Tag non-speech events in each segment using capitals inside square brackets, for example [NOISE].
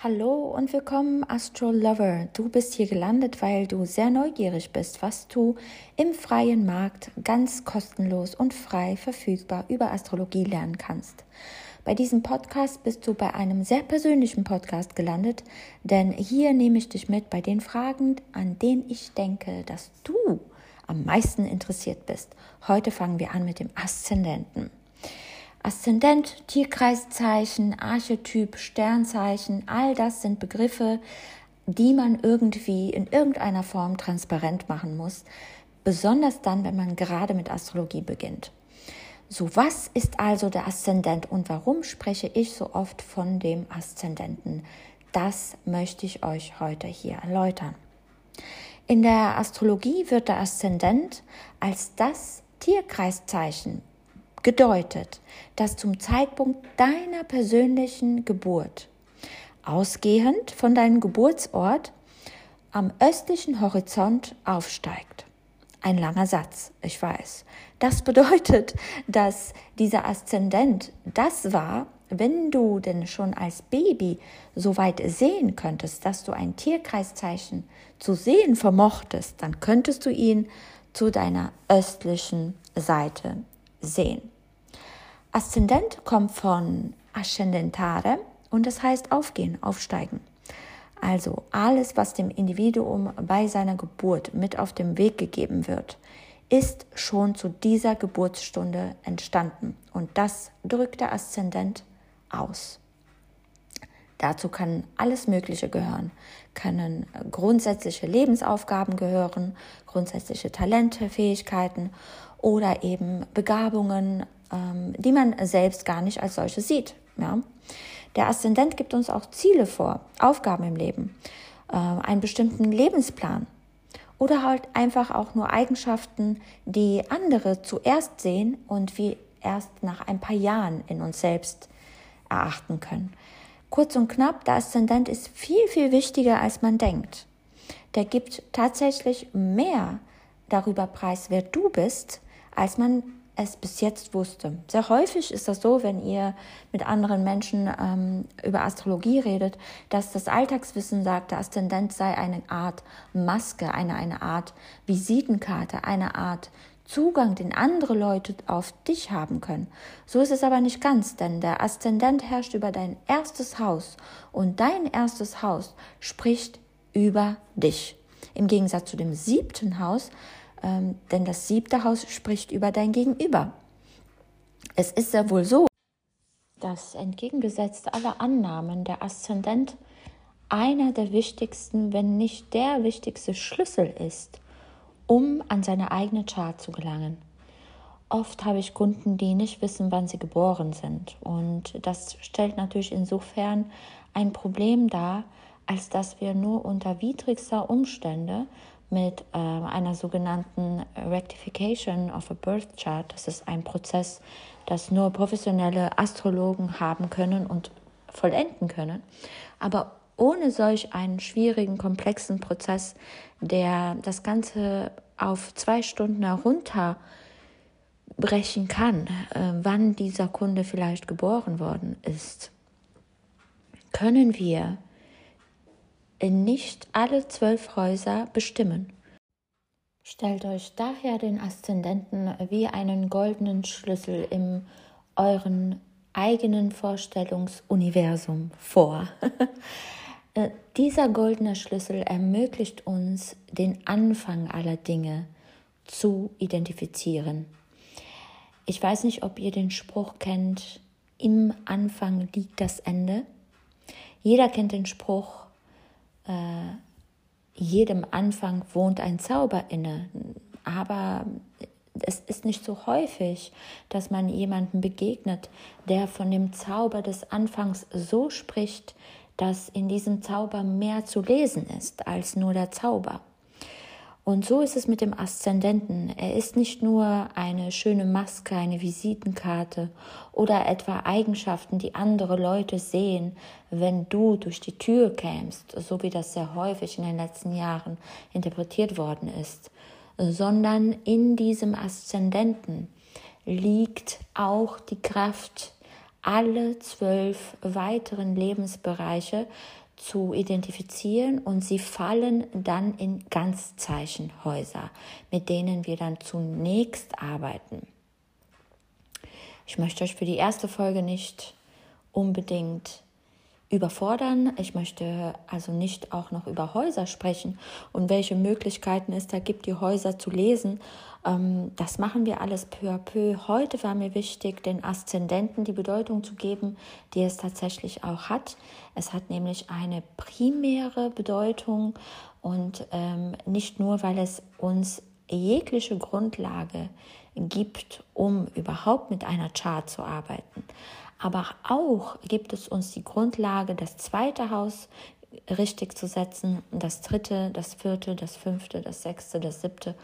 Hallo und willkommen, Astro Lover. Du bist hier gelandet, weil du sehr neugierig bist, was du im freien Markt ganz kostenlos und frei verfügbar über Astrologie lernen kannst. Bei diesem Podcast bist du bei einem sehr persönlichen Podcast gelandet, denn hier nehme ich dich mit bei den Fragen, an denen ich denke, dass du am meisten interessiert bist. Heute fangen wir an mit dem Aszendenten. Aszendent, Tierkreiszeichen, Archetyp, Sternzeichen, all das sind Begriffe, die man irgendwie in irgendeiner Form transparent machen muss, besonders dann, wenn man gerade mit Astrologie beginnt. So, was ist also der Aszendent und warum spreche ich so oft von dem Aszendenten? Das möchte ich euch heute hier erläutern. In der Astrologie wird der Aszendent als das Tierkreiszeichen gedeutet, dass zum Zeitpunkt deiner persönlichen Geburt, ausgehend von deinem Geburtsort, am östlichen Horizont aufsteigt. Ein langer Satz, ich weiß. Das [LAUGHS] bedeutet, dass dieser Aszendent das war, wenn du denn schon als Baby so weit sehen könntest, dass du ein Tierkreiszeichen zu sehen vermochtest, dann könntest du ihn zu deiner östlichen Seite sehen. Aszendent kommt von ascendentare und das heißt aufgehen, aufsteigen. Also alles, was dem Individuum bei seiner Geburt mit auf den Weg gegeben wird, ist schon zu dieser Geburtsstunde entstanden und das drückt der Aszendent aus. Dazu kann alles Mögliche gehören, können grundsätzliche Lebensaufgaben gehören, grundsätzliche Talente, Fähigkeiten oder eben Begabungen, ähm, die man selbst gar nicht als solche sieht. Ja? Der Aszendent gibt uns auch Ziele vor, Aufgaben im Leben, äh, einen bestimmten Lebensplan oder halt einfach auch nur Eigenschaften, die andere zuerst sehen und wir erst nach ein paar Jahren in uns selbst erachten können. Kurz und knapp, der Aszendent ist viel, viel wichtiger, als man denkt. Der gibt tatsächlich mehr darüber preis, wer du bist, als man es bis jetzt wusste. Sehr häufig ist das so, wenn ihr mit anderen Menschen ähm, über Astrologie redet, dass das Alltagswissen sagt, der Aszendent sei eine Art Maske, eine, eine Art Visitenkarte, eine Art Zugang, den andere Leute auf dich haben können. So ist es aber nicht ganz, denn der Aszendent herrscht über dein erstes Haus und dein erstes Haus spricht über dich. Im Gegensatz zu dem siebten Haus ähm, denn das siebte Haus spricht über dein Gegenüber. Es ist ja wohl so, dass entgegengesetzt aller Annahmen der Aszendent einer der wichtigsten, wenn nicht der wichtigste Schlüssel ist, um an seine eigene Chart zu gelangen. Oft habe ich Kunden, die nicht wissen, wann sie geboren sind. Und das stellt natürlich insofern ein Problem dar, als dass wir nur unter widrigster Umstände mit äh, einer sogenannten Rectification of a Birth Chart. Das ist ein Prozess, das nur professionelle Astrologen haben können und vollenden können. Aber ohne solch einen schwierigen, komplexen Prozess, der das Ganze auf zwei Stunden herunterbrechen kann, äh, wann dieser Kunde vielleicht geboren worden ist, können wir nicht alle zwölf Häuser bestimmen. Stellt euch daher den Aszendenten wie einen goldenen Schlüssel im euren eigenen Vorstellungsuniversum vor. [LAUGHS] Äh, dieser goldene Schlüssel ermöglicht uns, den Anfang aller Dinge zu identifizieren. Ich weiß nicht, ob ihr den Spruch kennt, im Anfang liegt das Ende. Jeder kennt den Spruch, äh, jedem Anfang wohnt ein Zauber inne, aber es ist nicht so häufig, dass man jemanden begegnet, der von dem Zauber des Anfangs so spricht, dass in diesem Zauber mehr zu lesen ist als nur der Zauber. Und so ist es mit dem Aszendenten. Er ist nicht nur eine schöne Maske, eine Visitenkarte oder etwa Eigenschaften, die andere Leute sehen, wenn du durch die Tür kämst, so wie das sehr häufig in den letzten Jahren interpretiert worden ist, sondern in diesem Aszendenten liegt auch die Kraft, alle zwölf weiteren Lebensbereiche zu identifizieren und sie fallen dann in Ganzzeichenhäuser, mit denen wir dann zunächst arbeiten. Ich möchte euch für die erste Folge nicht unbedingt überfordern. Ich möchte also nicht auch noch über Häuser sprechen und welche Möglichkeiten es da gibt, die Häuser zu lesen. Ähm, das machen wir alles peu à peu. Heute war mir wichtig, den Aszendenten die Bedeutung zu geben, die es tatsächlich auch hat. Es hat nämlich eine primäre Bedeutung und ähm, nicht nur, weil es uns jegliche Grundlage gibt, um überhaupt mit einer Chart zu arbeiten, aber auch gibt es uns die Grundlage, das zweite Haus richtig zu setzen, das dritte, das vierte, das fünfte, das sechste, das siebte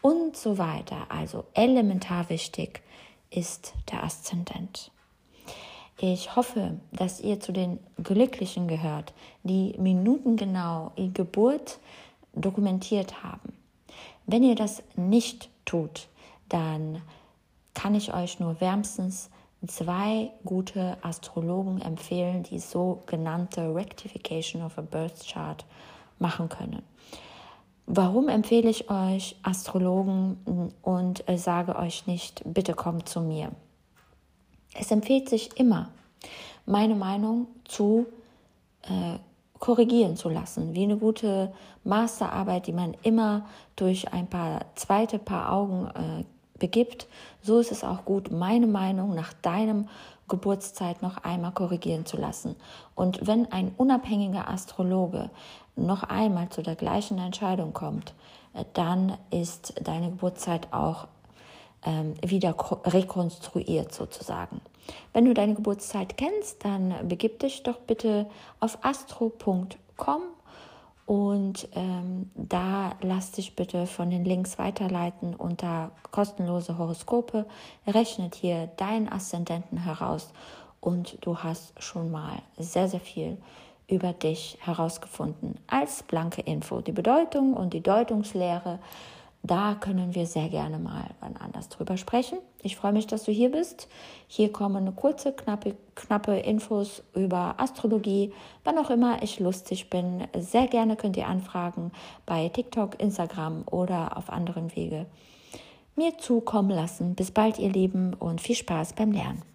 und so weiter. Also elementar wichtig ist der Aszendent. Ich hoffe, dass ihr zu den Glücklichen gehört, die minutengenau ihre Geburt dokumentiert haben. Wenn ihr das nicht tut, dann kann ich euch nur wärmstens zwei gute Astrologen empfehlen, die sogenannte Rectification of a Birth Chart machen können. Warum empfehle ich euch Astrologen und sage euch nicht, bitte kommt zu mir? Es empfiehlt sich immer, meine Meinung zu äh, korrigieren zu lassen, wie eine gute Masterarbeit, die man immer durch ein paar zweite Paar Augen äh, begibt, so ist es auch gut, meine Meinung nach deinem Geburtszeit noch einmal korrigieren zu lassen. Und wenn ein unabhängiger Astrologe noch einmal zu der gleichen Entscheidung kommt, dann ist deine Geburtszeit auch ähm, wieder rekonstruiert sozusagen. Wenn du deine Geburtszeit kennst, dann begib dich doch bitte auf astro.com und ähm, da lass dich bitte von den Links weiterleiten unter kostenlose Horoskope. Rechnet hier deinen Aszendenten heraus und du hast schon mal sehr, sehr viel über dich herausgefunden als blanke Info. Die Bedeutung und die Deutungslehre da können wir sehr gerne mal wann anders drüber sprechen. Ich freue mich, dass du hier bist. Hier kommen kurze, knappe, knappe Infos über Astrologie, wann auch immer ich lustig bin. Sehr gerne könnt ihr anfragen bei TikTok, Instagram oder auf anderen Wege mir zukommen lassen. Bis bald, ihr Lieben, und viel Spaß beim Lernen.